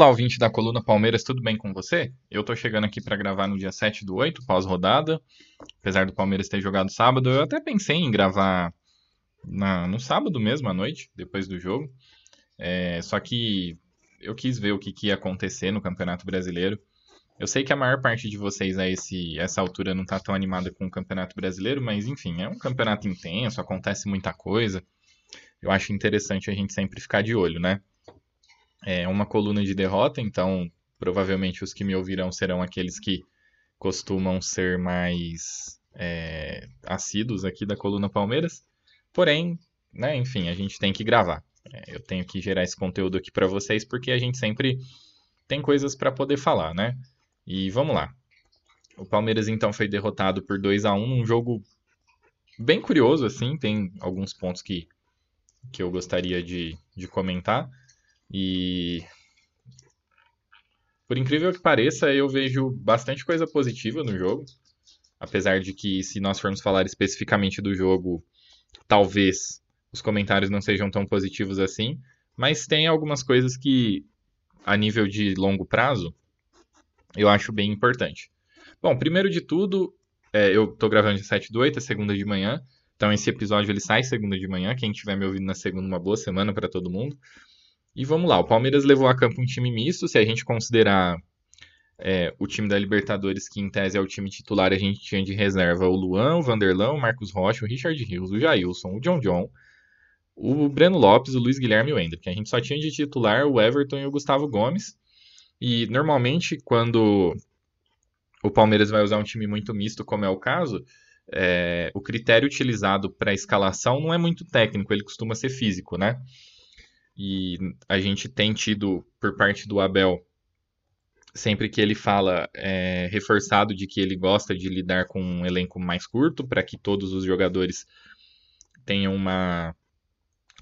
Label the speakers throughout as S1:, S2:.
S1: Olá, ouvinte da coluna Palmeiras, tudo bem com você? Eu tô chegando aqui para gravar no dia 7 do 8, pós-rodada. Apesar do Palmeiras ter jogado sábado, eu até pensei em gravar na- no sábado mesmo, à noite, depois do jogo. É, só que eu quis ver o que, que ia acontecer no Campeonato Brasileiro. Eu sei que a maior parte de vocês a esse, essa altura não tá tão animada com o Campeonato Brasileiro, mas enfim, é um campeonato intenso, acontece muita coisa. Eu acho interessante a gente sempre ficar de olho, né? É uma coluna de derrota, então provavelmente os que me ouvirão serão aqueles que costumam ser mais é, assíduos aqui da coluna Palmeiras. Porém, né, enfim, a gente tem que gravar. É, eu tenho que gerar esse conteúdo aqui para vocês porque a gente sempre tem coisas para poder falar, né? E vamos lá. O Palmeiras então foi derrotado por 2 a 1 num jogo bem curioso assim, tem alguns pontos que, que eu gostaria de, de comentar. E por incrível que pareça, eu vejo bastante coisa positiva no jogo. Apesar de que, se nós formos falar especificamente do jogo, talvez os comentários não sejam tão positivos assim. Mas tem algumas coisas que, a nível de longo prazo, eu acho bem importante. Bom, primeiro de tudo, é, eu tô gravando de 7 do 8, é segunda de manhã. Então esse episódio ele sai segunda de manhã. Quem estiver me ouvindo na segunda, uma boa semana para todo mundo. E vamos lá, o Palmeiras levou a campo um time misto, se a gente considerar é, o time da Libertadores, que em tese é o time titular, a gente tinha de reserva o Luan, o Vanderlão, o Marcos Rocha, o Richard Rios, o Jailson, o John John, o Breno Lopes, o Luiz Guilherme e o Hendrick. A gente só tinha de titular o Everton e o Gustavo Gomes. E normalmente, quando o Palmeiras vai usar um time muito misto, como é o caso, é, o critério utilizado para escalação não é muito técnico, ele costuma ser físico, né? E a gente tem tido, por parte do Abel, sempre que ele fala, é, reforçado de que ele gosta de lidar com um elenco mais curto, para que todos os jogadores tenham uma,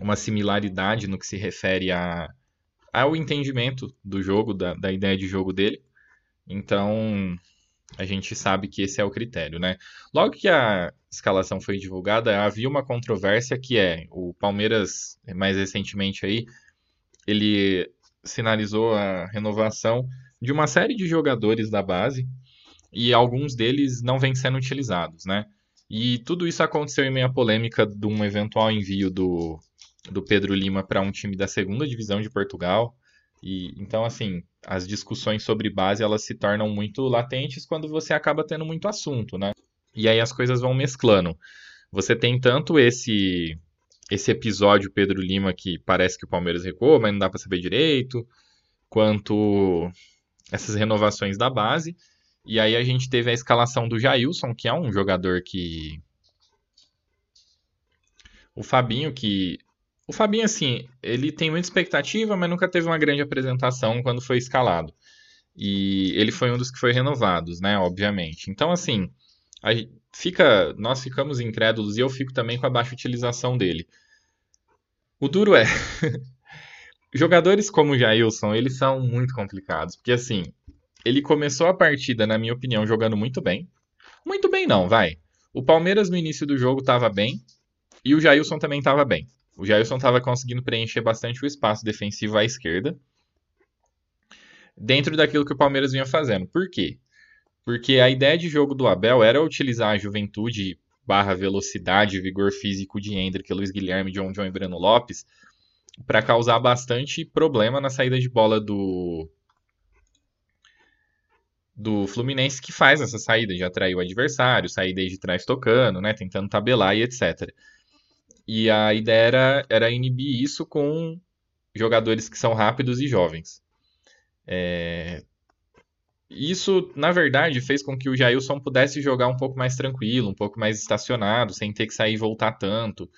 S1: uma similaridade no que se refere a, ao entendimento do jogo, da, da ideia de jogo dele. Então, a gente sabe que esse é o critério, né? Logo que a escalação foi divulgada, havia uma controvérsia que é o Palmeiras, mais recentemente aí, ele sinalizou a renovação de uma série de jogadores da base e alguns deles não vêm sendo utilizados, né? E tudo isso aconteceu em meio à polêmica de um eventual envio do, do Pedro Lima para um time da segunda divisão de Portugal. E então assim, as discussões sobre base elas se tornam muito latentes quando você acaba tendo muito assunto, né? E aí as coisas vão mesclando. Você tem tanto esse esse episódio Pedro Lima que parece que o Palmeiras recuou, mas não dá para saber direito, quanto essas renovações da base. E aí a gente teve a escalação do Jailson, que é um jogador que o Fabinho que o Fabinho, assim, ele tem muita expectativa, mas nunca teve uma grande apresentação quando foi escalado. E ele foi um dos que foi renovados, né? Obviamente. Então, assim, fica, nós ficamos incrédulos e eu fico também com a baixa utilização dele. O duro é. jogadores como o Jailson, eles são muito complicados. Porque, assim, ele começou a partida, na minha opinião, jogando muito bem. Muito bem, não, vai. O Palmeiras no início do jogo estava bem. E o Jailson também estava bem. O Jailson estava conseguindo preencher bastante o espaço defensivo à esquerda, dentro daquilo que o Palmeiras vinha fazendo. Por quê? Porque a ideia de jogo do Abel era utilizar a juventude barra velocidade, vigor físico de Hendrick, Luiz Guilherme, John John e Breno Lopes para causar bastante problema na saída de bola do do Fluminense que faz essa saída de atrair o adversário, sair desde trás tocando, né, tentando tabelar e etc. E a ideia era, era inibir isso com jogadores que são rápidos e jovens. É... Isso, na verdade, fez com que o Jailson pudesse jogar um pouco mais tranquilo, um pouco mais estacionado, sem ter que sair e voltar tanto,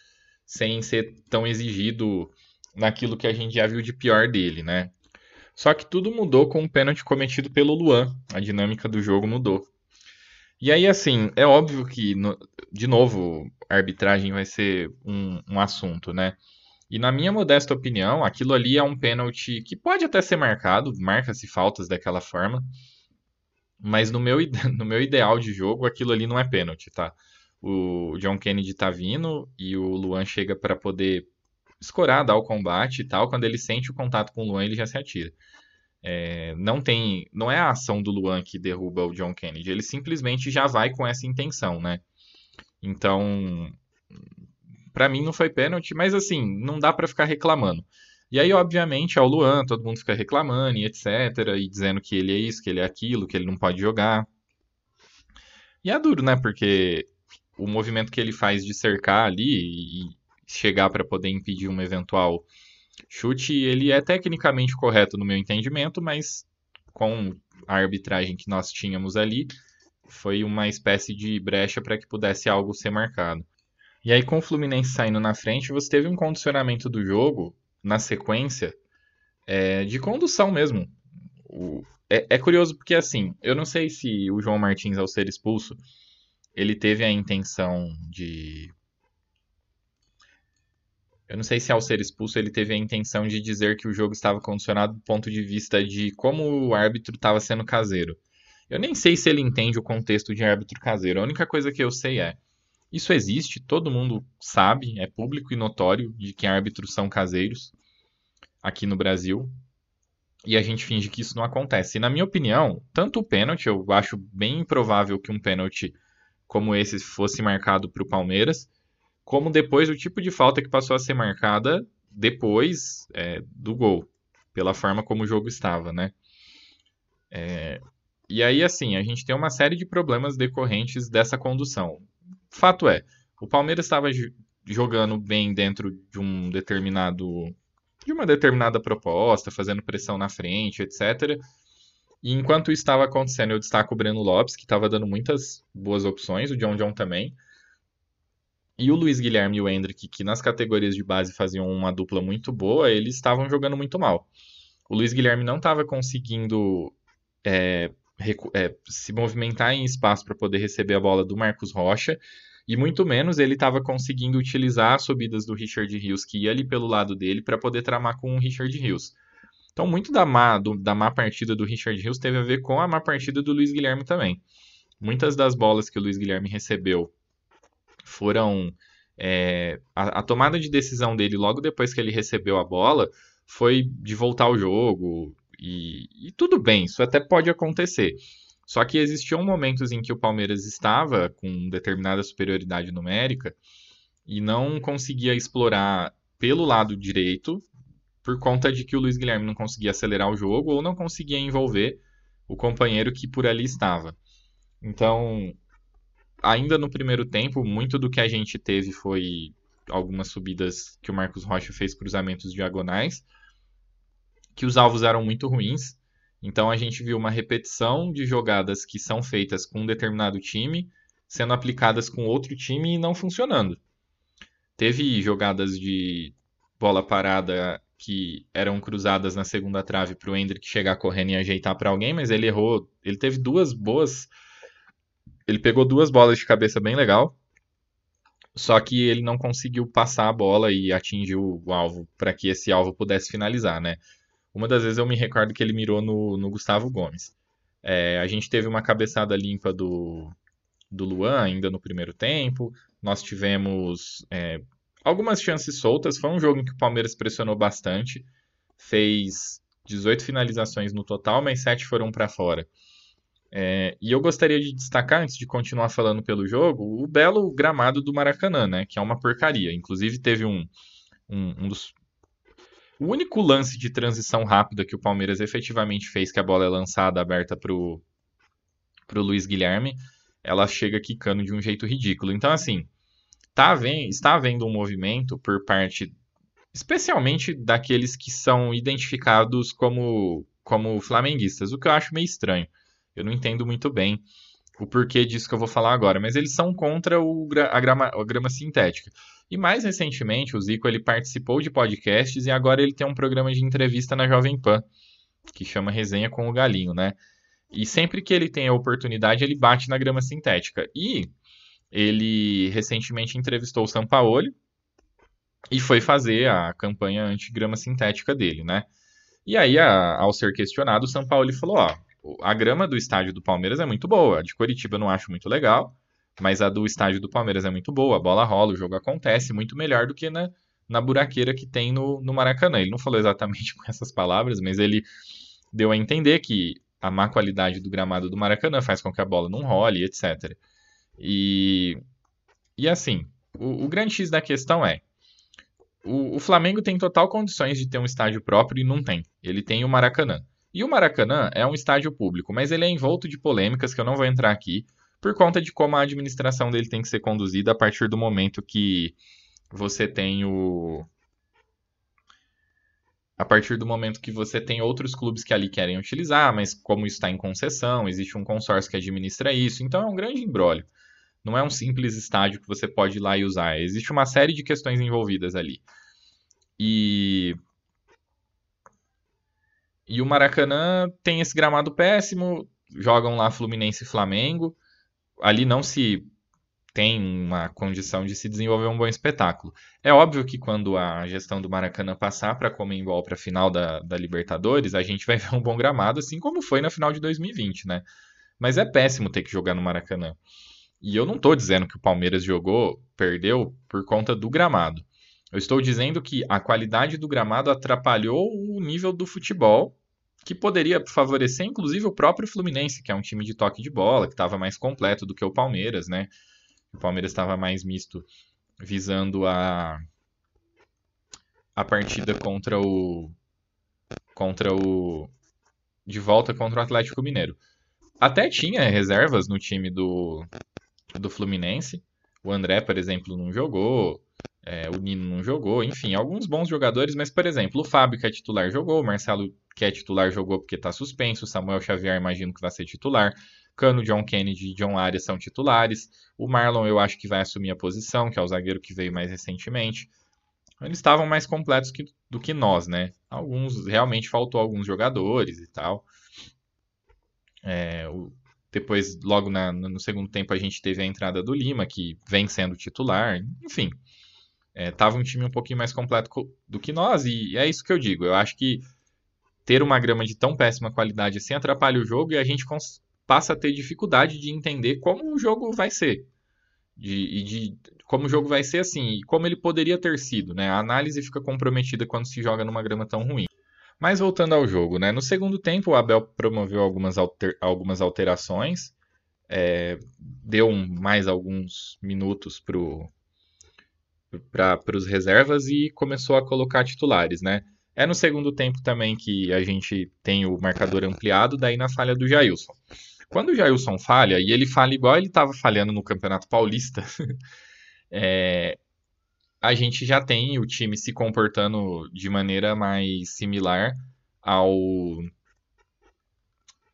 S1: sem ser tão exigido naquilo que a gente já viu de pior dele, né? Só que tudo mudou com o pênalti cometido pelo Luan. A dinâmica do jogo mudou. E aí, assim, é óbvio que, no, de novo, a arbitragem vai ser um, um assunto, né? E na minha modesta opinião, aquilo ali é um pênalti que pode até ser marcado, marca-se faltas daquela forma, mas no meu, no meu ideal de jogo, aquilo ali não é pênalti, tá? O John Kennedy tá vindo e o Luan chega para poder escorar, dar o combate e tal. Quando ele sente o contato com o Luan, ele já se atira. É, não tem, não é a ação do Luan que derruba o John Kennedy, ele simplesmente já vai com essa intenção, né? Então, para mim não foi pênalti, mas assim, não dá para ficar reclamando. E aí, obviamente, é o Luan, todo mundo fica reclamando e etc, e dizendo que ele é isso, que ele é aquilo, que ele não pode jogar. E é duro, né? Porque o movimento que ele faz de cercar ali e chegar para poder impedir um eventual chute, ele é tecnicamente correto no meu entendimento, mas com a arbitragem que nós tínhamos ali, foi uma espécie de brecha para que pudesse algo ser marcado. E aí, com o Fluminense saindo na frente, você teve um condicionamento do jogo, na sequência, é, de condução mesmo. O, é, é, curioso porque, assim, eu não sei se o João Martins, ao ser expulso, ele teve a intenção de eu não sei se ao ser expulso ele teve a intenção de dizer que o jogo estava condicionado do ponto de vista de como o árbitro estava sendo caseiro. Eu nem sei se ele entende o contexto de árbitro caseiro. A única coisa que eu sei é isso existe, todo mundo sabe, é público e notório de que árbitros são caseiros aqui no Brasil. E a gente finge que isso não acontece. E na minha opinião, tanto o pênalti, eu acho bem improvável que um pênalti como esse fosse marcado para o Palmeiras como depois o tipo de falta que passou a ser marcada depois é, do gol, pela forma como o jogo estava, né? É, e aí, assim, a gente tem uma série de problemas decorrentes dessa condução. Fato é, o Palmeiras estava jogando bem dentro de um determinado de uma determinada proposta, fazendo pressão na frente, etc. E enquanto isso estava acontecendo, eu destaco o Breno Lopes, que estava dando muitas boas opções, o John John também. E o Luiz Guilherme e o Hendrick, que nas categorias de base faziam uma dupla muito boa, eles estavam jogando muito mal. O Luiz Guilherme não estava conseguindo é, é, se movimentar em espaço para poder receber a bola do Marcos Rocha, e muito menos ele estava conseguindo utilizar as subidas do Richard Rios, que ia ali pelo lado dele, para poder tramar com o Richard Rios. Então, muito da má, do, da má partida do Richard Rios teve a ver com a má partida do Luiz Guilherme também. Muitas das bolas que o Luiz Guilherme recebeu foram. É, a, a, tomada de decisão dele logo depois que ele recebeu a bola foi de voltar ao jogo. E, e tudo bem, isso até pode acontecer. Só que existiam momentos em que o Palmeiras estava com determinada superioridade numérica e não conseguia explorar pelo lado direito por conta de que o Luiz Guilherme não conseguia acelerar o jogo ou não conseguia envolver o companheiro que por ali estava. Então, ainda no primeiro tempo, muito do que a gente teve foi algumas subidas que o Marcos Rocha fez cruzamentos diagonais, que os alvos eram muito ruins. Então a gente viu uma repetição de jogadas que são feitas com um determinado time, sendo aplicadas com outro time e não funcionando. Teve jogadas de bola parada que eram cruzadas na segunda trave para o Hendrick chegar correndo e ajeitar para alguém, mas ele errou. Ele teve duas boas ele pegou duas bolas de cabeça bem legal, só que ele não conseguiu passar a bola e atingir o alvo para que esse alvo pudesse finalizar, né? Uma das vezes eu me recordo que ele mirou no, no Gustavo Gomes. É, a gente teve uma cabeçada limpa do, do Luan ainda no primeiro tempo. Nós tivemos é, algumas chances soltas. Foi um jogo em que o Palmeiras pressionou bastante. Fez 18 finalizações no total, mas 7 foram para fora. É, e eu gostaria de destacar, antes de continuar falando pelo jogo, o belo gramado do Maracanã, né? Que é uma porcaria. Inclusive, teve um, um, um dos. O único lance de transição rápida que o Palmeiras efetivamente fez, que a bola é lançada aberta pro, pro Luiz Guilherme, ela chega quicando de um jeito ridículo. Então, assim, tá havendo, está havendo um movimento por parte, especialmente daqueles que são identificados como como flamenguistas, o que eu acho meio estranho. Eu não entendo muito bem o porquê disso que eu vou falar agora, mas eles são contra o, a, grama, a grama sintética. E mais recentemente, o Zico ele participou de podcasts e agora ele tem um programa de entrevista na Jovem Pan, que chama Resenha com o Galinho, né? E sempre que ele tem a oportunidade, ele bate na grama sintética. E ele recentemente entrevistou o Sampaoli e foi fazer a campanha anti-grama sintética dele, né? E aí, a, ao ser questionado, o Sampaoli falou, ó, a grama do estádio do Palmeiras é muito boa. A de Curitiba eu não acho muito legal, mas a do estádio do Palmeiras é muito boa. A bola rola, o jogo acontece muito melhor do que na, na buraqueira que tem no, no Maracanã. Ele não falou exatamente com essas palavras, mas ele deu a entender que a má qualidade do gramado do Maracanã faz com que a bola não role, etc. E, e assim, o, o grande X da questão é: o, o Flamengo tem total condições de ter um estádio próprio e não tem. Ele tem o Maracanã. E o Maracanã é um estádio público, mas ele é envolto de polêmicas que eu não vou entrar aqui, por conta de como a administração dele tem que ser conduzida a partir do momento que você tem o. A partir do momento que você tem outros clubes que ali querem utilizar, mas como isso está em concessão, existe um consórcio que administra isso, então é um grande embrólio. Não é um simples estádio que você pode ir lá e usar. Existe uma série de questões envolvidas ali. E e o Maracanã tem esse gramado péssimo, jogam lá Fluminense e Flamengo. Ali não se tem uma condição de se desenvolver um bom espetáculo. É óbvio que quando a gestão do Maracanã passar para a Comembol para a final da, da Libertadores, a gente vai ver um bom gramado, assim como foi na final de 2020, né? Mas é péssimo ter que jogar no Maracanã. E eu não estou dizendo que o Palmeiras jogou, perdeu por conta do gramado. Eu estou dizendo que a qualidade do gramado atrapalhou o nível do futebol que poderia favorecer inclusive o próprio Fluminense, que é um time de toque de bola, que estava mais completo do que o Palmeiras, né? O Palmeiras estava mais misto, visando a a partida contra o contra o de volta contra o Atlético Mineiro. Até tinha reservas no time do do Fluminense. O André, por exemplo, não jogou. É, o Nino não jogou, enfim, alguns bons jogadores, mas, por exemplo, o Fábio, que é titular, jogou, o Marcelo, que é titular, jogou porque está suspenso, o Samuel Xavier, imagino que vai ser titular, Cano, John Kennedy e John Arias são titulares, o Marlon eu acho que vai assumir a posição, que é o zagueiro que veio mais recentemente. Eles estavam mais completos que, do que nós, né? Alguns, realmente faltou alguns jogadores e tal. É, o, depois, logo na, no segundo tempo, a gente teve a entrada do Lima, que vem sendo titular, enfim é, um time um pouquinho mais completo do que nós, e é isso que eu digo. Eu acho que ter uma grama de tão péssima qualidade assim atrapalha o jogo e a gente passa a ter dificuldade de entender como o jogo vai ser. De, e de como o jogo vai ser assim, e como ele poderia ter sido. Né? A análise fica comprometida quando se joga numa grama tão ruim. Mas voltando ao jogo, né? no segundo tempo o Abel promoveu algumas, alter, algumas alterações, é, deu mais alguns minutos para para os reservas e começou a colocar titulares, né? É no segundo tempo também que a gente tem o marcador ampliado, daí na falha do Jailson. Quando o Jailson falha, e ele falha igual ele estava falhando no Campeonato Paulista, é, a gente já tem o time se comportando de maneira mais similar ao,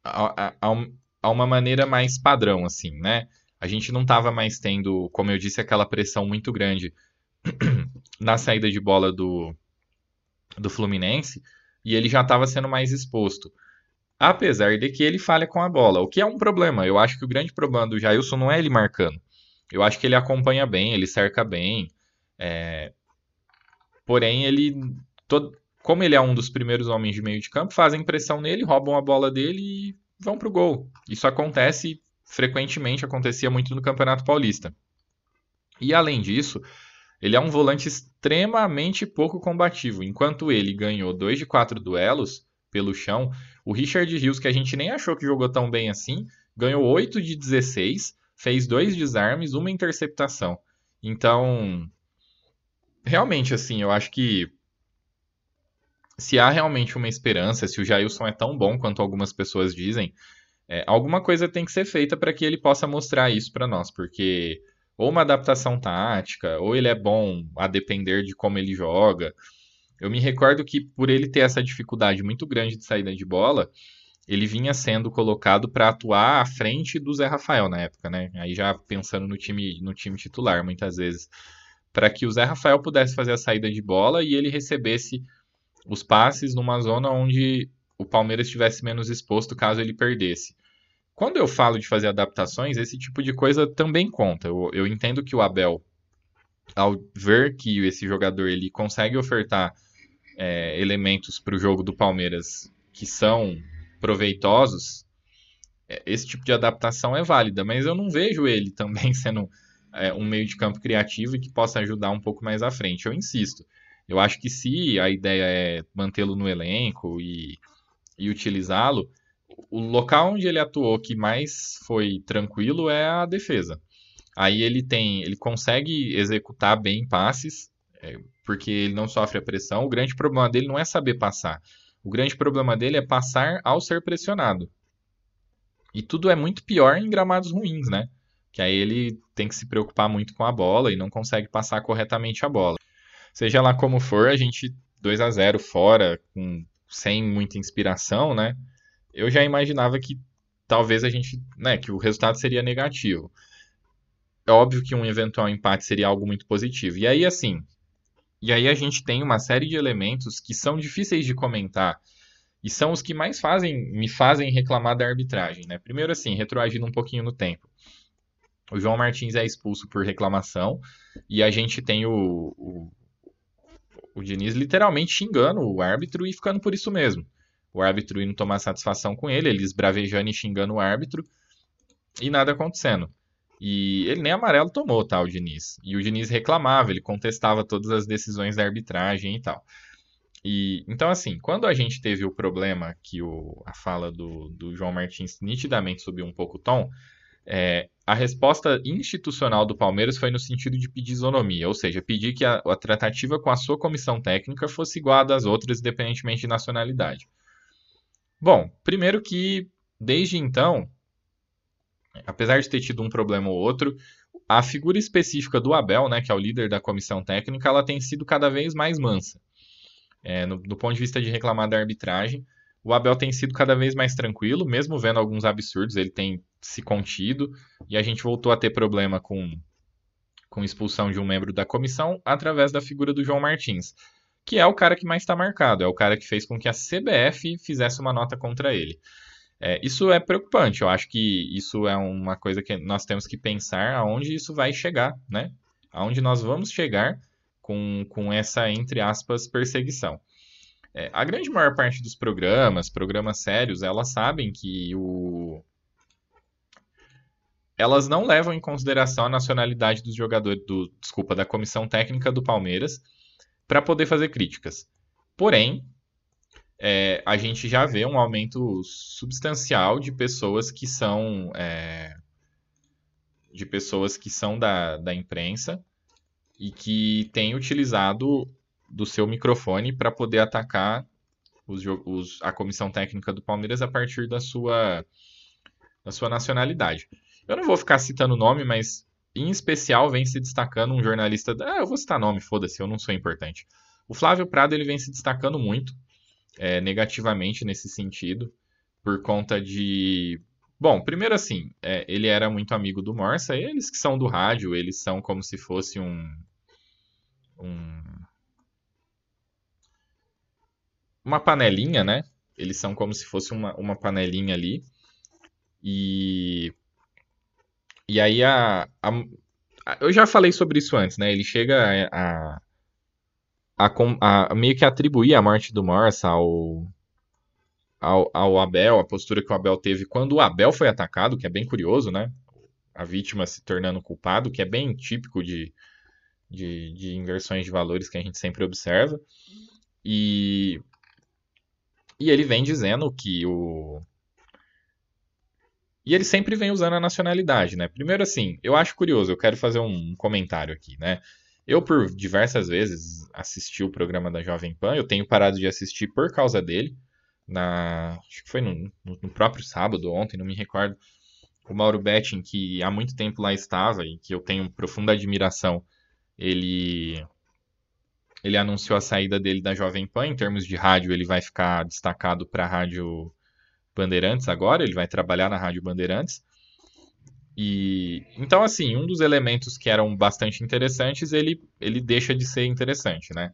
S1: a, a, a uma maneira mais padrão, assim, né? A gente não estava mais tendo, como eu disse, aquela pressão muito grande na saída de bola do, do Fluminense e ele já estava sendo mais exposto. Apesar de que ele falha com a bola, o que é um problema. Eu acho que o grande problema do Jailson não é ele marcando. Eu acho que ele acompanha bem, ele cerca bem. É... Porém, ele. Todo... Como ele é um dos primeiros homens de meio de campo, fazem pressão nele, roubam a bola dele e vão pro gol. Isso acontece frequentemente, acontecia muito no Campeonato Paulista. E além disso, ele é um volante extremamente pouco combativo. Enquanto ele ganhou 2 de 4 duelos pelo chão, o Richard Rios, que a gente nem achou que jogou tão bem assim, ganhou 8 de 16, fez dois desarmes, uma interceptação. Então, realmente, assim, eu acho que se há realmente uma esperança, se o Jailson é tão bom quanto algumas pessoas dizem, é, alguma coisa tem que ser feita para que ele possa mostrar isso para nós, porque ou uma adaptação tática, ou ele é bom a depender de como ele joga. eu me recordo que por ele ter essa dificuldade muito grande de saída de bola, ele vinha sendo colocado para atuar à frente do Zé Rafael na época, né? Aí já pensando no time, no time titular, muitas vezes, para que o Zé Rafael pudesse fazer a saída de bola e ele recebesse os passes numa zona onde o Palmeiras estivesse menos exposto caso ele perdesse. Quando eu falo de fazer adaptações, esse tipo de coisa também conta. Eu, eu entendo que o Abel, ao ver que esse jogador ele consegue ofertar é, elementos para o jogo do Palmeiras que são proveitosos, é, esse tipo de adaptação é válida, mas eu não vejo ele também sendo é, um meio de campo criativo e que possa ajudar um pouco mais à frente. Eu insisto. Eu acho que se a ideia é mantê-lo no elenco e, e utilizá-lo, o local onde ele atuou que mais foi tranquilo é a defesa. Aí ele tem, ele consegue executar bem passes, é, porque ele não sofre a pressão. O grande problema dele não é saber passar. O grande problema dele é passar ao ser pressionado. E tudo é muito pior em gramados ruins, né? Que aí ele tem que se preocupar muito com a bola e não consegue passar corretamente a bola. Seja lá como for, a gente 2 a 0 fora, com, sem muita inspiração, né? Eu já imaginava que talvez a gente, né, que o resultado seria negativo. É óbvio que um eventual empate seria algo muito positivo. E aí assim, e aí a gente tem uma série de elementos que são difíceis de comentar e são os que mais fazem me fazem reclamar da arbitragem, né? Primeiro assim, retroagindo um pouquinho no tempo. O João Martins é expulso por reclamação e a gente tem o, o o Diniz literalmente xingando o árbitro e ficando por isso mesmo. O árbitro indo tomar satisfação com ele, eles bravejando e xingando o árbitro e nada acontecendo. E ele nem amarelo tomou, tá, o Diniz. E o Diniz reclamava, ele contestava todas as decisões da arbitragem e tal. E, então, assim, quando a gente teve o problema que o, a fala do, do João Martins nitidamente subiu um pouco o tom, é, a resposta institucional do Palmeiras foi no sentido de pedir isonomia, ou seja, pedir que a, a tratativa com a sua comissão técnica fosse igual à das outras, independentemente de nacionalidade. Bom, primeiro que desde então, apesar de ter tido um problema ou outro, a figura específica do Abel, né, que é o líder da comissão técnica, ela tem sido cada vez mais mansa. É, no, do ponto de vista de reclamar da arbitragem, o Abel tem sido cada vez mais tranquilo, mesmo vendo alguns absurdos, ele tem se contido, e a gente voltou a ter problema com, com expulsão de um membro da comissão através da figura do João Martins, que é o cara que mais está marcado, é o cara que fez com que a CBF fizesse uma nota contra ele. É, isso é preocupante, eu acho que isso é uma coisa que nós temos que pensar aonde isso vai chegar, né? Aonde nós vamos chegar com, com essa, entre aspas, perseguição. É, a grande maior parte dos programas, programas sérios, elas sabem que o. Elas não levam em consideração a nacionalidade dos jogadores, do, desculpa, da comissão técnica do Palmeiras para poder fazer críticas. Porém, é, a gente já vê um aumento substancial de pessoas que são é, de pessoas que são da, da imprensa e que têm utilizado do seu microfone para poder atacar os, os, a comissão técnica do Palmeiras a partir da sua, da sua nacionalidade. Eu não vou ficar citando o nome, mas em especial vem se destacando um jornalista. Ah, eu vou citar nome, foda-se, eu não sou importante. O Flávio Prado ele vem se destacando muito é, negativamente nesse sentido, por conta de. Bom, primeiro assim, é, ele era muito amigo do Morsa, eles que são do rádio, eles são como se fosse um. um uma panelinha, né? Eles são como se fosse uma, uma panelinha ali. E. E aí a, a, a, Eu já falei sobre isso antes, né? Ele chega a, a, a, meio que atribuir a morte do Morsa ao, ao, ao Abel, a postura que o Abel teve quando o Abel foi atacado, que é bem curioso, né? A vítima se tornando culpado, que é bem típico de, de, de inversões de valores que a gente sempre observa. E e ele vem dizendo que o. E ele sempre vem usando a nacionalidade, né? Primeiro, assim, eu acho curioso, eu quero fazer um comentário aqui, né? Eu, por diversas vezes, assisti o programa da Jovem Pan, eu tenho parado de assistir por causa dele. Na... Acho que foi no, no próprio sábado, ontem, não me recordo. O Mauro Betting, que há muito tempo lá estava e que eu tenho profunda admiração, ele ele anunciou a saída dele da Jovem Pan. Em termos de rádio, ele vai ficar destacado para a Rádio Bandeirantes agora. Ele vai trabalhar na Rádio Bandeirantes. E então, assim, um dos elementos que eram bastante interessantes, ele, ele deixa de ser interessante, né?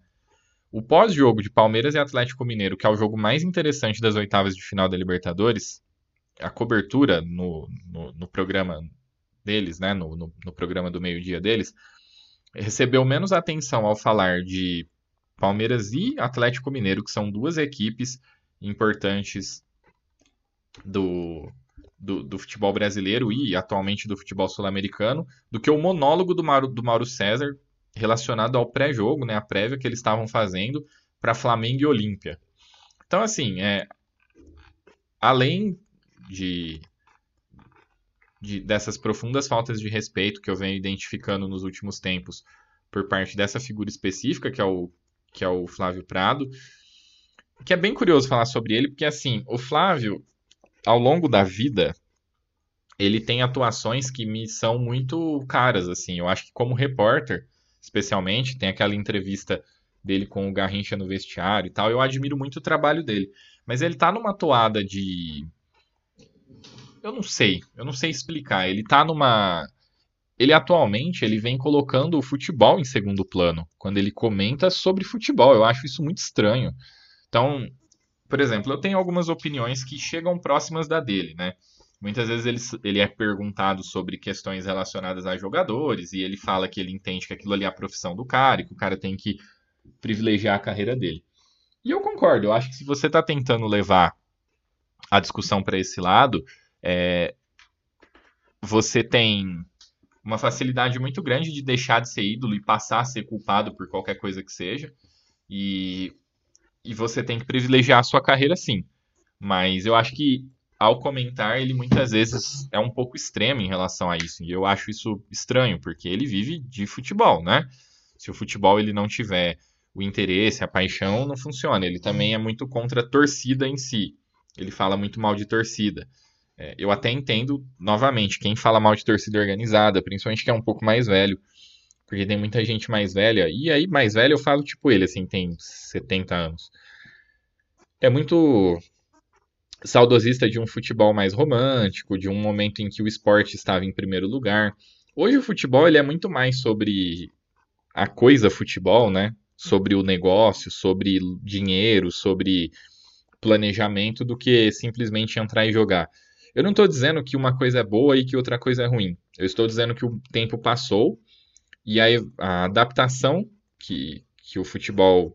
S1: O pós-jogo de Palmeiras e Atlético Mineiro, que é o jogo mais interessante das oitavas de final da Libertadores, a cobertura no, no, no programa deles, né, no, no, no programa do meio-dia deles, recebeu menos atenção ao falar de Palmeiras e Atlético Mineiro, que são duas equipes importantes do, do, do futebol brasileiro e atualmente do futebol sul-americano, do que o monólogo do Mauro, do Mauro César relacionado ao pré-jogo, né, a prévia que eles estavam fazendo para Flamengo e Olímpia. Então, assim, é, além de, de, dessas profundas faltas de respeito que eu venho identificando nos últimos tempos por parte dessa figura específica, que é o, que é o Flávio Prado, que é bem curioso falar sobre ele, porque assim, o Flávio, ao longo da vida, ele tem atuações que me são muito caras, assim. Eu acho que como repórter, especialmente, tem aquela entrevista dele com o Garrincha no vestiário e tal, eu admiro muito o trabalho dele. Mas ele tá numa toada de eu não sei, eu não sei explicar. Ele tá numa ele atualmente ele vem colocando o futebol em segundo plano quando ele comenta sobre futebol. Eu acho isso muito estranho. Então, por exemplo, eu tenho algumas opiniões que chegam próximas da dele, né? Muitas vezes ele, ele é perguntado sobre questões relacionadas a jogadores e ele fala que ele entende que aquilo ali é a profissão do cara e que o cara tem que privilegiar a carreira dele. E eu concordo, eu acho que se você está tentando levar a discussão para esse lado, é, você tem uma facilidade muito grande de deixar de ser ídolo e passar a ser culpado por qualquer coisa que seja. E, e você tem que privilegiar a sua carreira sim. Mas eu acho que ao comentar, ele muitas vezes é um pouco extremo em relação a isso. E eu acho isso estranho, porque ele vive de futebol, né? Se o futebol ele não tiver o interesse, a paixão, não funciona. Ele também é muito contra a torcida em si. Ele fala muito mal de torcida. É, eu até entendo, novamente, quem fala mal de torcida organizada, principalmente que é um pouco mais velho, porque tem muita gente mais velha, e aí mais velho eu falo tipo ele, assim, tem 70 anos. É muito saudosista de um futebol mais romântico, de um momento em que o esporte estava em primeiro lugar. Hoje o futebol ele é muito mais sobre a coisa futebol, né? Sobre o negócio, sobre dinheiro, sobre planejamento, do que simplesmente entrar e jogar. Eu não estou dizendo que uma coisa é boa e que outra coisa é ruim. Eu estou dizendo que o tempo passou e a, a adaptação que, que o futebol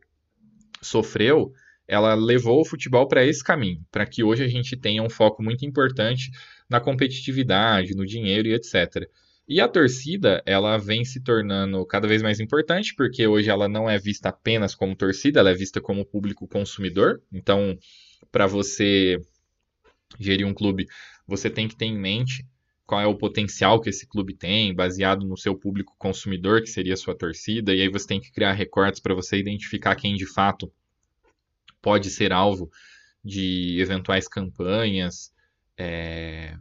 S1: sofreu, ela levou o futebol para esse caminho, para que hoje a gente tenha um foco muito importante na competitividade, no dinheiro e etc. E a torcida, ela vem se tornando cada vez mais importante, porque hoje ela não é vista apenas como torcida, ela é vista como público consumidor. Então, para você gerir um clube, você tem que ter em mente qual é o potencial que esse clube tem, baseado no seu público consumidor, que seria a sua torcida, e aí você tem que criar recortes para você identificar quem de fato pode ser alvo de eventuais campanhas é,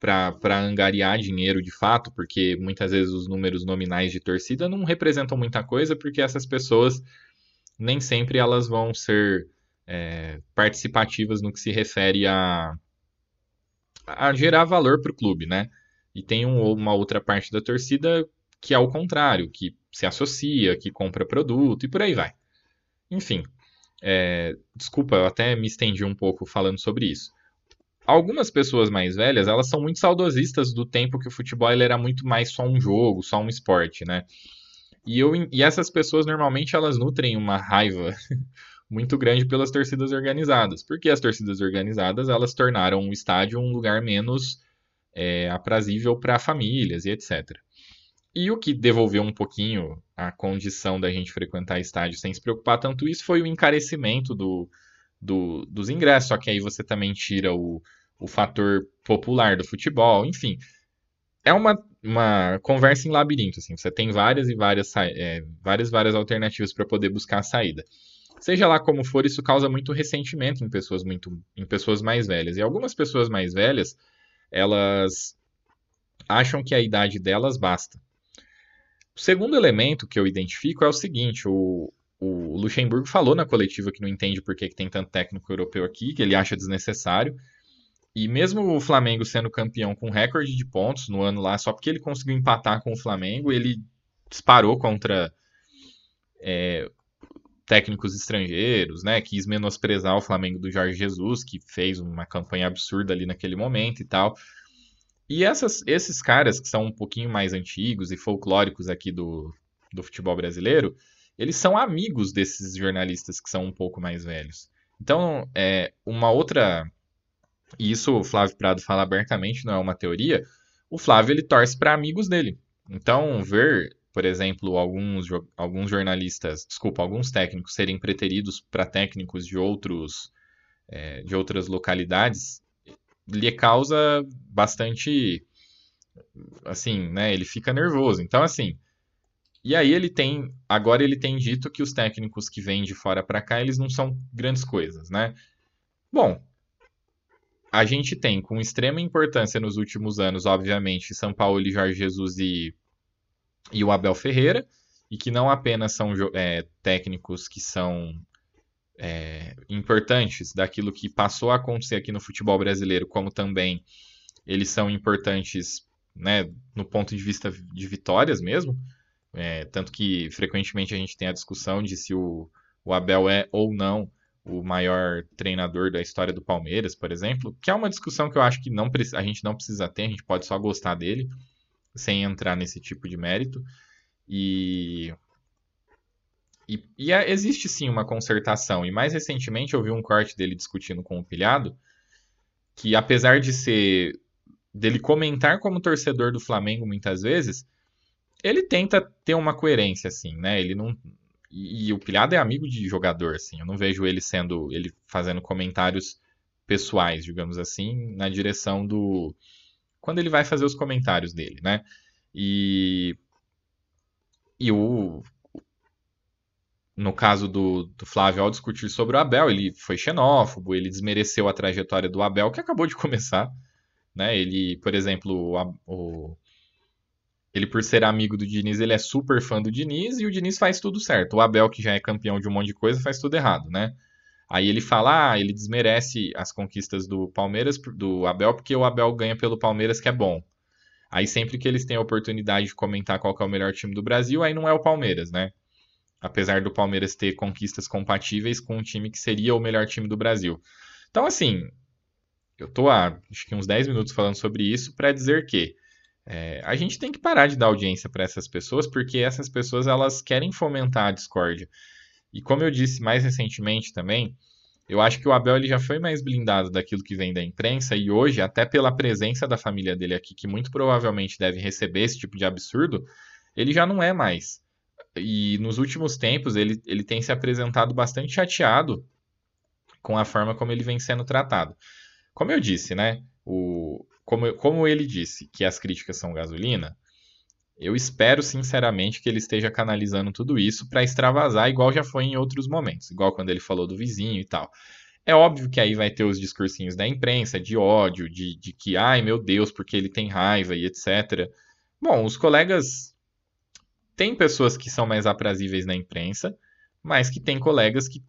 S1: para angariar dinheiro de fato, porque muitas vezes os números nominais de torcida não representam muita coisa, porque essas pessoas nem sempre elas vão ser é, participativas no que se refere a, a gerar valor para o clube, né? E tem um, uma outra parte da torcida que é o contrário, que se associa, que compra produto e por aí vai. Enfim, é, desculpa, eu até me estendi um pouco falando sobre isso. Algumas pessoas mais velhas, elas são muito saudosistas do tempo que o futebol era muito mais só um jogo, só um esporte, né? E, eu, e essas pessoas normalmente elas nutrem uma raiva muito grande pelas torcidas organizadas, porque as torcidas organizadas elas tornaram o estádio um lugar menos é, aprazível para famílias e etc. E o que devolveu um pouquinho a condição da gente frequentar estádio sem se preocupar tanto isso foi o encarecimento do, do, dos ingressos, só que aí você também tira o, o fator popular do futebol, enfim. É uma, uma conversa em labirinto, assim, você tem várias e várias, é, várias, várias alternativas para poder buscar a saída. Seja lá como for, isso causa muito ressentimento em pessoas muito em pessoas mais velhas. E algumas pessoas mais velhas, elas acham que a idade delas basta. O segundo elemento que eu identifico é o seguinte: o, o Luxemburgo falou na coletiva que não entende por que, tem tanto técnico europeu aqui, que ele acha desnecessário. E mesmo o Flamengo sendo campeão com recorde de pontos no ano lá, só porque ele conseguiu empatar com o Flamengo, ele disparou contra é, técnicos estrangeiros, né? Quis menosprezar o Flamengo do Jorge Jesus, que fez uma campanha absurda ali naquele momento e tal. E essas, esses caras que são um pouquinho mais antigos e folclóricos aqui do, do futebol brasileiro, eles são amigos desses jornalistas que são um pouco mais velhos. Então, é, uma outra e isso o Flávio Prado fala abertamente, não é uma teoria, o Flávio ele torce para amigos dele. Então, ver, por exemplo, alguns, alguns jornalistas, desculpa, alguns técnicos serem preteridos para técnicos de outros é, de outras localidades, lhe causa bastante assim, né, ele fica nervoso. Então, assim, e aí ele tem, agora ele tem dito que os técnicos que vêm de fora para cá, eles não são grandes coisas, né? Bom, a gente tem com extrema importância nos últimos anos, obviamente, São Paulo e Jorge Jesus e, e o Abel Ferreira, e que não apenas são é, técnicos que são é, importantes daquilo que passou a acontecer aqui no futebol brasileiro, como também eles são importantes né, no ponto de vista de vitórias mesmo. É, tanto que frequentemente a gente tem a discussão de se o, o Abel é ou não o maior treinador da história do Palmeiras, por exemplo, que é uma discussão que eu acho que não, a gente não precisa ter, a gente pode só gostar dele, sem entrar nesse tipo de mérito. E, e, e é, existe sim uma concertação. E mais recentemente eu vi um corte dele discutindo com o Pilhado, que apesar de ser dele comentar como torcedor do Flamengo muitas vezes, ele tenta ter uma coerência assim, né? Ele não e, e, o Pilhado é amigo de jogador, assim. Eu não vejo ele sendo. ele fazendo comentários pessoais, digamos assim, na direção do. Quando ele vai fazer os comentários dele, né? E. E o. No caso do, do Flávio, ao discutir sobre o Abel, ele foi xenófobo, ele desmereceu a trajetória do Abel, que acabou de começar. Né? Ele, por exemplo, o, o ele, por ser amigo do Diniz, ele é super fã do Diniz e o Diniz faz tudo certo. O Abel, que já é campeão de um monte de coisa, faz tudo errado, né? Aí ele fala, ah, ele desmerece as conquistas do Palmeiras, do Abel, porque o Abel ganha pelo Palmeiras, que é bom. Aí sempre que eles têm a oportunidade de comentar qual é o melhor time do Brasil, aí não é o Palmeiras, né? Apesar do Palmeiras ter conquistas compatíveis com um time que seria o melhor time do Brasil. Então, assim, eu tô há acho que uns 10 minutos falando sobre isso para dizer que é, a gente tem que parar de dar audiência para essas pessoas, porque essas pessoas elas querem fomentar a discórdia. E como eu disse mais recentemente também, eu acho que o Abel ele já foi mais blindado daquilo que vem da imprensa e hoje, até pela presença da família dele aqui, que muito provavelmente deve receber esse tipo de absurdo, ele já não é mais. E nos últimos tempos ele, ele tem se apresentado bastante chateado com a forma como ele vem sendo tratado. Como eu disse, né? O, como, como ele disse que as críticas são gasolina, eu espero sinceramente que ele esteja canalizando tudo isso para extravasar, igual já foi em outros momentos, igual quando ele falou do vizinho e tal. É óbvio que aí vai ter os discursinhos da imprensa, de ódio, de, de que, ai meu Deus, porque ele tem raiva e etc. Bom, os colegas. Tem pessoas que são mais aprazíveis na imprensa, mas que tem colegas que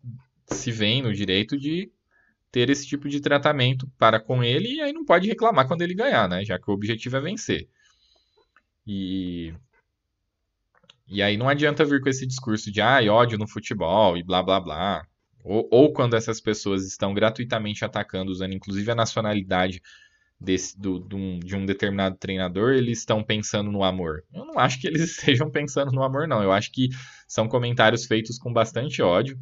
S1: se veem no direito de ter esse tipo de tratamento para com ele e aí não pode reclamar quando ele ganhar, né? Já que o objetivo é vencer. E e aí não adianta vir com esse discurso de ah, ódio no futebol e blá blá blá. Ou, ou quando essas pessoas estão gratuitamente atacando, usando inclusive a nacionalidade desse, do, do, de um determinado treinador, eles estão pensando no amor. Eu não acho que eles estejam pensando no amor, não. Eu acho que são comentários feitos com bastante ódio.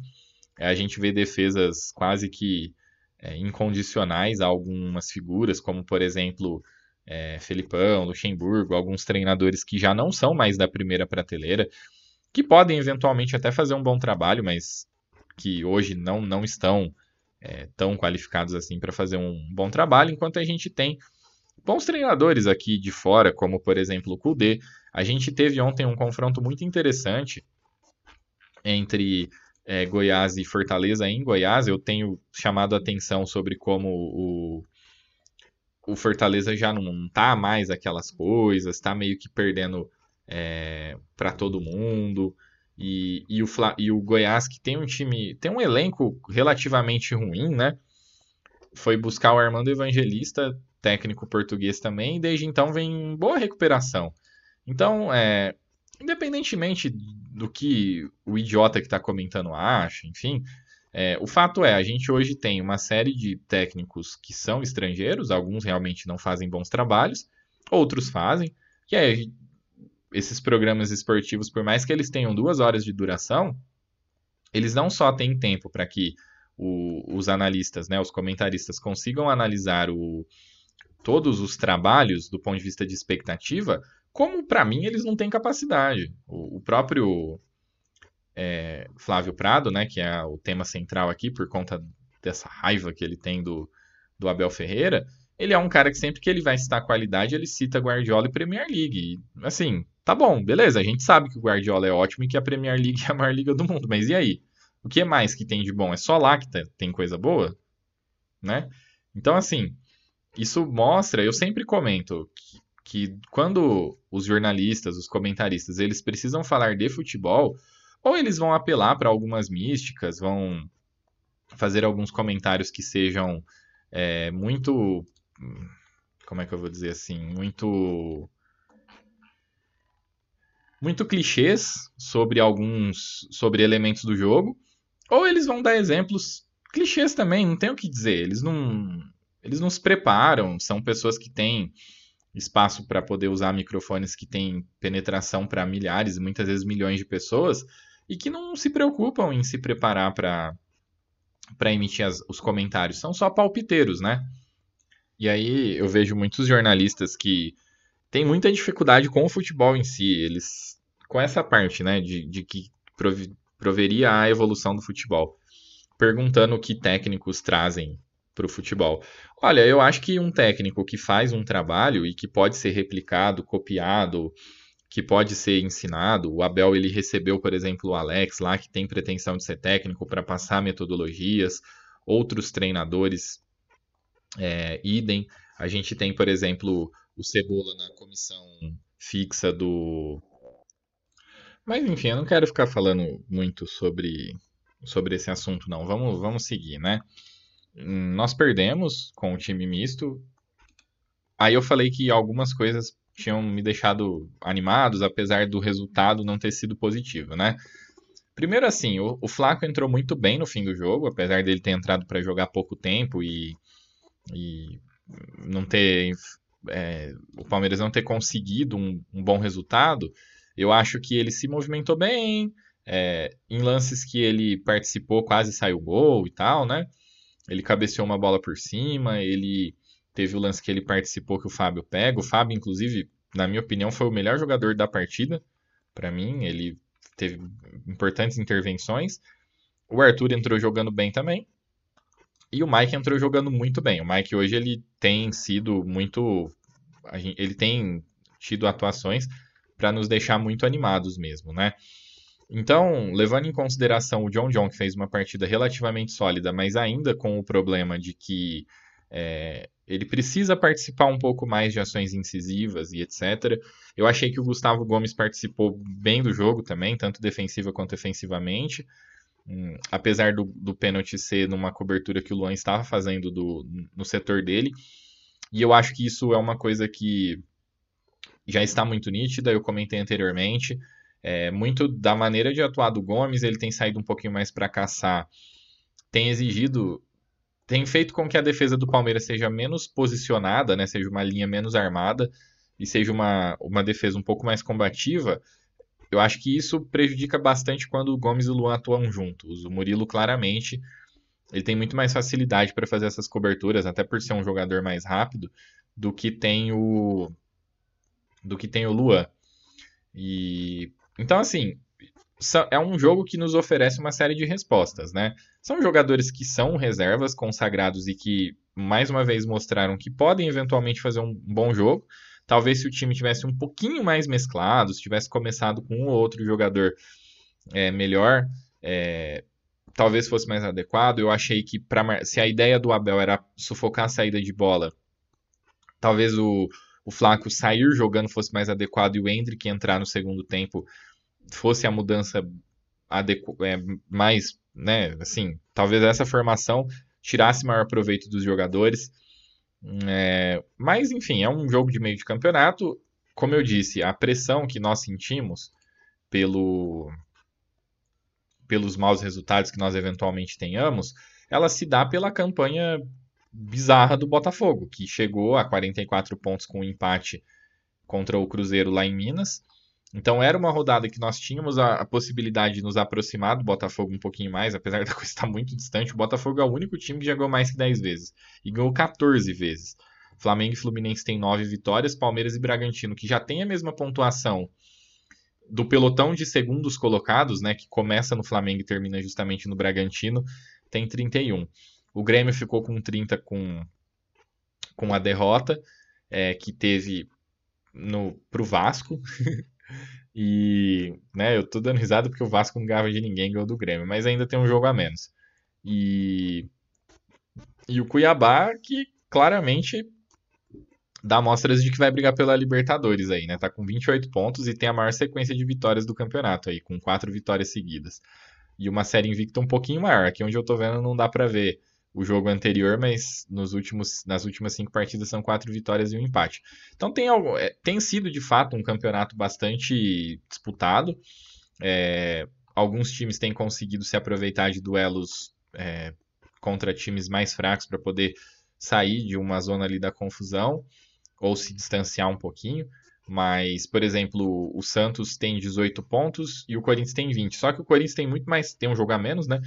S1: A gente vê defesas quase que é, incondicionais a algumas figuras, como por exemplo é, Felipão, Luxemburgo, alguns treinadores que já não são mais da primeira prateleira, que podem eventualmente até fazer um bom trabalho, mas que hoje não, não estão é, tão qualificados assim para fazer um bom trabalho, enquanto a gente tem bons treinadores aqui de fora, como por exemplo o Kudê. A gente teve ontem um confronto muito interessante entre é, Goiás e Fortaleza em Goiás, eu tenho chamado a atenção sobre como o, o Fortaleza já não tá mais aquelas coisas, tá meio que perdendo é, para todo mundo. E, e, o, e o Goiás, que tem um time, tem um elenco relativamente ruim, né? Foi buscar o Armando Evangelista, técnico português também, e desde então vem boa recuperação. Então, é, independentemente do que o idiota que está comentando acha, enfim, é, o fato é, a gente hoje tem uma série de técnicos que são estrangeiros, alguns realmente não fazem bons trabalhos, outros fazem, e aí esses programas esportivos, por mais que eles tenham duas horas de duração, eles não só têm tempo para que o, os analistas, né, os comentaristas consigam analisar o, todos os trabalhos do ponto de vista de expectativa, como para mim eles não têm capacidade. O, o próprio é, Flávio Prado, né, que é o tema central aqui por conta dessa raiva que ele tem do, do Abel Ferreira, ele é um cara que sempre que ele vai citar qualidade, ele cita Guardiola e Premier League. E, assim, tá bom, beleza, a gente sabe que o Guardiola é ótimo e que a Premier League é a maior liga do mundo, mas e aí? O que mais que tem de bom? É só lá que tem coisa boa? Né? Então, assim, isso mostra, eu sempre comento que, que quando os jornalistas, os comentaristas, eles precisam falar de futebol, ou eles vão apelar para algumas místicas, vão fazer alguns comentários que sejam é, muito. Como é que eu vou dizer assim? Muito. Muito clichês sobre alguns. sobre elementos do jogo. Ou eles vão dar exemplos clichês também, não tem o que dizer. Eles não. Eles não se preparam, são pessoas que têm espaço para poder usar microfones que têm penetração para milhares, muitas vezes milhões de pessoas, e que não se preocupam em se preparar para para emitir as, os comentários, são só palpiteiros, né? E aí eu vejo muitos jornalistas que têm muita dificuldade com o futebol em si, eles com essa parte, né, de, de que proveria a evolução do futebol, perguntando o que técnicos trazem para o futebol. Olha, eu acho que um técnico que faz um trabalho e que pode ser replicado, copiado, que pode ser ensinado. O Abel ele recebeu, por exemplo, o Alex lá que tem pretensão de ser técnico para passar metodologias. Outros treinadores, é, idem. A gente tem, por exemplo, o Cebola na comissão fixa do. Mas enfim, eu não quero ficar falando muito sobre, sobre esse assunto, não. Vamos, vamos seguir, né? Nós perdemos com o time misto. Aí eu falei que algumas coisas tinham me deixado animados, apesar do resultado não ter sido positivo, né? Primeiro assim, o, o Flaco entrou muito bem no fim do jogo, apesar dele ter entrado para jogar pouco tempo e, e não ter é, o Palmeiras não ter conseguido um, um, bom resultado, eu acho que ele se movimentou bem, é, em lances que ele participou quase saiu gol e tal, né? Ele cabeceou uma bola por cima, ele Teve o lance que ele participou que o Fábio pega. O Fábio, inclusive, na minha opinião, foi o melhor jogador da partida. Para mim, ele teve importantes intervenções. O Arthur entrou jogando bem também. E o Mike entrou jogando muito bem. O Mike hoje ele tem sido muito. Ele tem tido atuações para nos deixar muito animados mesmo, né? Então, levando em consideração o John John, que fez uma partida relativamente sólida, mas ainda com o problema de que é, ele precisa participar um pouco mais de ações incisivas e etc. Eu achei que o Gustavo Gomes participou bem do jogo também, tanto defensiva quanto ofensivamente. Hum, apesar do, do pênalti ser numa cobertura que o Luan estava fazendo do, no setor dele. E eu acho que isso é uma coisa que já está muito nítida, eu comentei anteriormente. É, muito da maneira de atuar do Gomes, ele tem saído um pouquinho mais para caçar, tem exigido tem feito com que a defesa do Palmeiras seja menos posicionada, né, seja uma linha menos armada e seja uma, uma defesa um pouco mais combativa. Eu acho que isso prejudica bastante quando o Gomes e o Luan atuam juntos. O Murilo, claramente, ele tem muito mais facilidade para fazer essas coberturas, até por ser um jogador mais rápido, do que tem o do que tem o Luan. E então assim, é um jogo que nos oferece uma série de respostas, né? São jogadores que são reservas consagrados e que, mais uma vez, mostraram que podem eventualmente fazer um bom jogo. Talvez se o time tivesse um pouquinho mais mesclado, se tivesse começado com um ou outro jogador é, melhor, é, talvez fosse mais adequado. Eu achei que pra, se a ideia do Abel era sufocar a saída de bola, talvez o, o Flaco sair jogando fosse mais adequado e o Hendrick entrar no segundo tempo fosse a mudança adequ... é, mais, né, assim, talvez essa formação tirasse maior proveito dos jogadores. É, mas, enfim, é um jogo de meio de campeonato. Como eu disse, a pressão que nós sentimos pelo, pelos maus resultados que nós eventualmente tenhamos, ela se dá pela campanha bizarra do Botafogo, que chegou a 44 pontos com um empate contra o Cruzeiro lá em Minas. Então era uma rodada que nós tínhamos a, a, possibilidade de nos aproximar do Botafogo um pouquinho mais, apesar da coisa estar muito distante. O Botafogo é o único time que já ganhou mais que 10 vezes e ganhou 14 vezes. Flamengo e Fluminense têm 9 vitórias, Palmeiras e Bragantino, que já tem a mesma pontuação do pelotão de segundos colocados, né, que começa no Flamengo e termina justamente no Bragantino, tem 31. O Grêmio ficou com 30 com, com a derrota é, que teve no, pro Vasco. e né, eu tô dando risada porque o Vasco não ganhava de ninguém, ganhou do Grêmio, mas ainda tem um jogo a menos. E, e o Cuiabá, que claramente dá mostras de que vai brigar pela Libertadores aí, né? Tá com 28 pontos e tem a maior sequência de vitórias do campeonato aí, com quatro vitórias seguidas. E uma série invicta um pouquinho maior. Aqui onde eu tô vendo não dá para ver o jogo anterior, mas nos últimos, nas últimas cinco partidas são quatro vitórias e um empate. Então tem, algo, é, tem sido de fato um campeonato bastante disputado. É, alguns times têm conseguido se aproveitar de duelos é, contra times mais fracos para poder sair de uma zona ali da confusão ou se distanciar um pouquinho. Mas, por exemplo, o Santos tem 18 pontos e o Corinthians tem 20. Só que o Corinthians tem muito mais, tem um jogo a menos, né?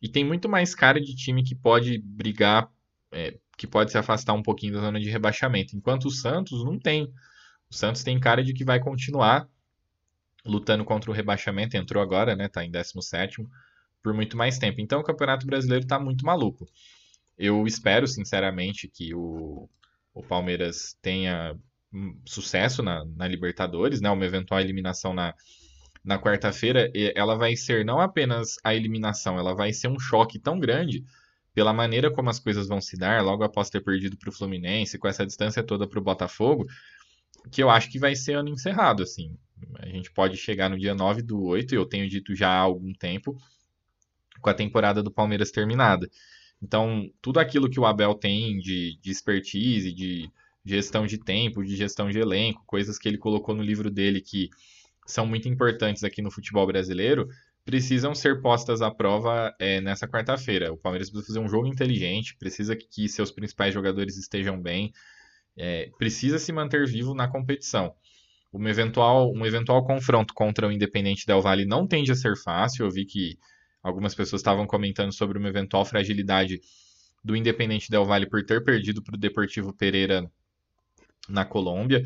S1: E tem muito mais cara de time que pode brigar, é, que pode se afastar um pouquinho da zona de rebaixamento. Enquanto o Santos não tem. O Santos tem cara de que vai continuar lutando contra o rebaixamento. Entrou agora, né? Tá em 17 por muito mais tempo. Então o Campeonato Brasileiro tá muito maluco. Eu espero, sinceramente, que o, o Palmeiras tenha sucesso na, na Libertadores, né? Uma eventual eliminação na, na quarta-feira, ela vai ser não apenas a eliminação, ela vai ser um choque tão grande pela maneira como as coisas vão se dar, logo após ter perdido para o Fluminense, com essa distância toda para o Botafogo, que eu acho que vai ser ano encerrado, assim. A gente pode chegar no dia 9 do 8, eu tenho dito já há algum tempo, com a temporada do Palmeiras terminada. Então, tudo aquilo que o Abel tem de, de expertise, de gestão de tempo, de gestão de elenco, coisas que ele colocou no livro dele que são muito importantes aqui no futebol brasileiro, precisam ser postas à prova é, nessa quarta-feira. O Palmeiras precisa fazer um jogo inteligente, precisa que seus principais jogadores estejam bem, é, precisa se manter vivo na competição. Um eventual, um eventual confronto contra o Independente Del Valle não tende a ser fácil. Eu vi que algumas pessoas estavam comentando sobre uma eventual fragilidade do Independente Del Valle por ter perdido para o Deportivo Pereira na Colômbia.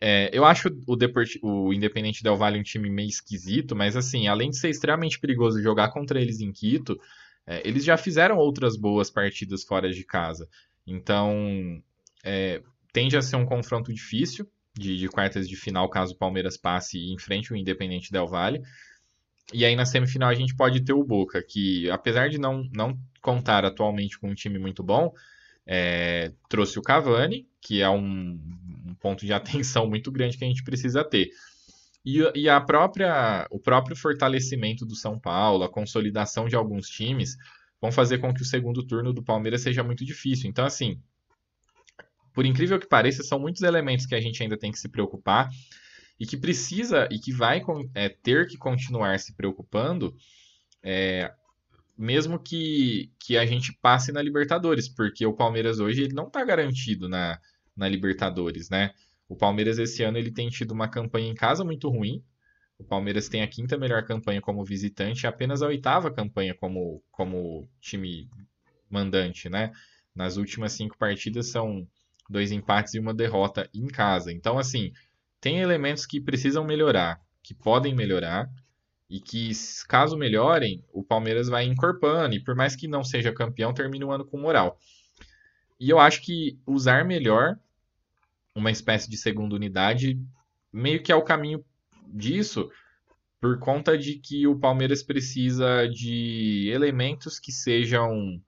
S1: É, eu acho o, Deport... o Independente Del Valle um time meio esquisito, mas assim, além de ser extremamente perigoso jogar contra eles em Quito, é, eles já fizeram outras boas partidas fora de casa. Então, é, tende a ser um confronto difícil de, de, quartas de final, caso o Palmeiras passe e enfrente o Independente Del Valle. E aí na semifinal a gente pode ter o Boca, que apesar de não, não contar atualmente com um time muito bom, é, trouxe o Cavani, que é um, um, ponto de atenção muito grande que a gente precisa ter. E, e, a própria, o próprio fortalecimento do São Paulo, a consolidação de alguns times, vão fazer com que o segundo turno do Palmeiras seja muito difícil. Então, assim, por incrível que pareça, são muitos elementos que a gente ainda tem que se preocupar e que precisa e que vai é, ter que continuar se preocupando é, mesmo que, que a gente passe na Libertadores, porque o Palmeiras hoje ele não está garantido na, na Libertadores, né? O Palmeiras esse ano ele tem tido uma campanha em casa muito ruim. O Palmeiras tem a quinta melhor campanha como visitante apenas a oitava campanha como, como time mandante, né? Nas últimas cinco partidas são dois empates e uma derrota em casa. Então, assim, tem elementos que precisam melhorar, que podem melhorar, e que, caso melhorem, o Palmeiras vai encorpando, e por mais que não seja campeão, termine o ano com moral. E eu acho que usar melhor uma espécie de segunda unidade meio que é o caminho disso, por conta de que o Palmeiras precisa de elementos que sejam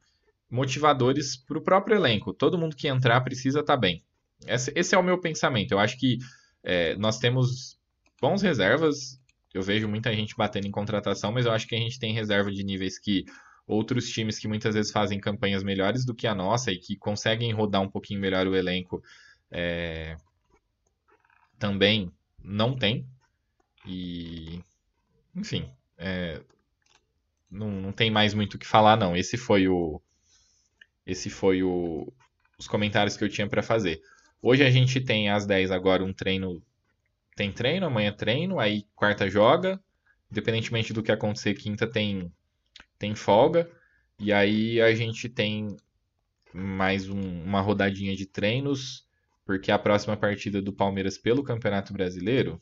S1: motivadores para o próprio elenco. Todo mundo que entrar precisa estar tá bem. esse, esse é o meu pensamento. Eu acho que é, nós temos bons reservas. Eu vejo muita gente batendo em contratação, mas eu acho que a gente tem reserva de níveis que outros times que muitas vezes fazem campanhas melhores do que a nossa e que conseguem rodar um pouquinho melhor o elenco é, também não tem. E, enfim, é, não, não tem mais muito o que falar, não. Esse foi o. Esse foi o, os comentários que eu tinha para fazer. Hoje a gente tem às 10 agora um treino. Tem treino, amanhã treino, aí quarta joga. Independentemente do que acontecer, quinta tem, tem folga. E aí a gente tem mais um, uma rodadinha de treinos, porque a próxima partida do Palmeiras pelo Campeonato Brasileiro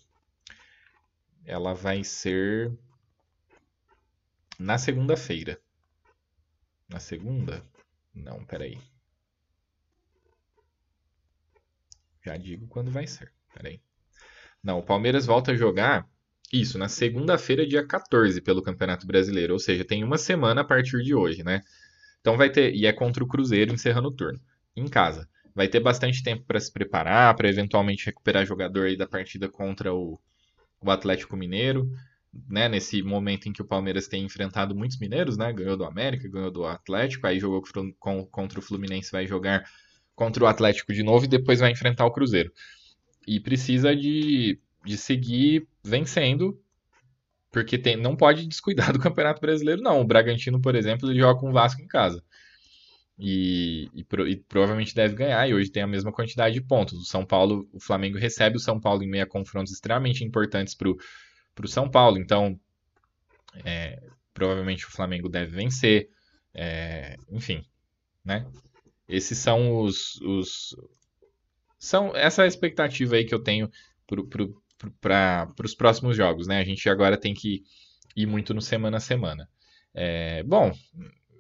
S1: ela vai ser na segunda-feira. Na segunda? Não, peraí. Já digo quando vai ser. Peraí. Não, o Palmeiras volta a jogar isso na segunda-feira, dia 14, pelo Campeonato Brasileiro. Ou seja, tem uma semana a partir de hoje, né? Então vai ter. E é contra o Cruzeiro encerrando o turno. Em casa. Vai ter bastante tempo para se preparar, para eventualmente recuperar jogador aí da partida contra o, o Atlético Mineiro né, nesse momento em que o Palmeiras tem enfrentado muitos mineiros, né, ganhou do América, ganhou do Atlético, aí jogou contra o Fluminense, vai jogar contra o Atlético de novo e depois vai enfrentar o Cruzeiro. E precisa de, de seguir vencendo, porque tem, não pode descuidar do Campeonato Brasileiro, não. O Bragantino, por exemplo, ele joga com o Vasco em casa. E, e, e, provavelmente deve ganhar, e hoje tem a mesma quantidade de pontos. O São Paulo, o Flamengo recebe o São Paulo em meia confrontos extremamente importantes para o para o São Paulo. Então, é, provavelmente o Flamengo deve vencer. É, enfim, né? Esses são os, os, são essa é a expectativa aí que eu tenho para os próximos jogos, né? A gente agora tem que ir muito no semana a semana. É, bom,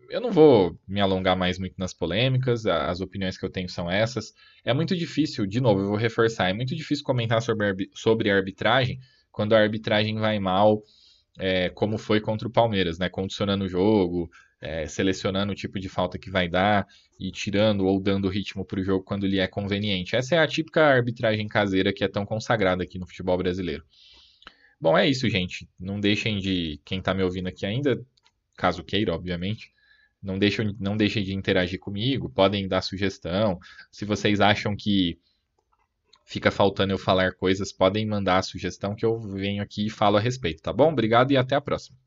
S1: eu não vou me alongar mais muito nas polêmicas, as opiniões que eu tenho são essas. É muito difícil, de novo, eu vou reforçar, é muito difícil comentar sobre, sobre arbitragem, quando a arbitragem vai mal, é, como foi contra o Palmeiras, né? Condicionando o jogo, é, selecionando o tipo de falta que vai dar e tirando ou dando ritmo para o jogo quando lhe é conveniente. Essa é a típica arbitragem caseira que é tão consagrada aqui no futebol brasileiro. Bom, é isso, gente. Não deixem de, quem está me ouvindo aqui ainda, caso queira, obviamente, não deixem, não deixem de interagir comigo, podem dar sugestão. Se vocês acham que fica faltando eu falar coisas, podem mandar a sugestão que eu venho aqui e falo a respeito, tá bom? Obrigado e até a próxima.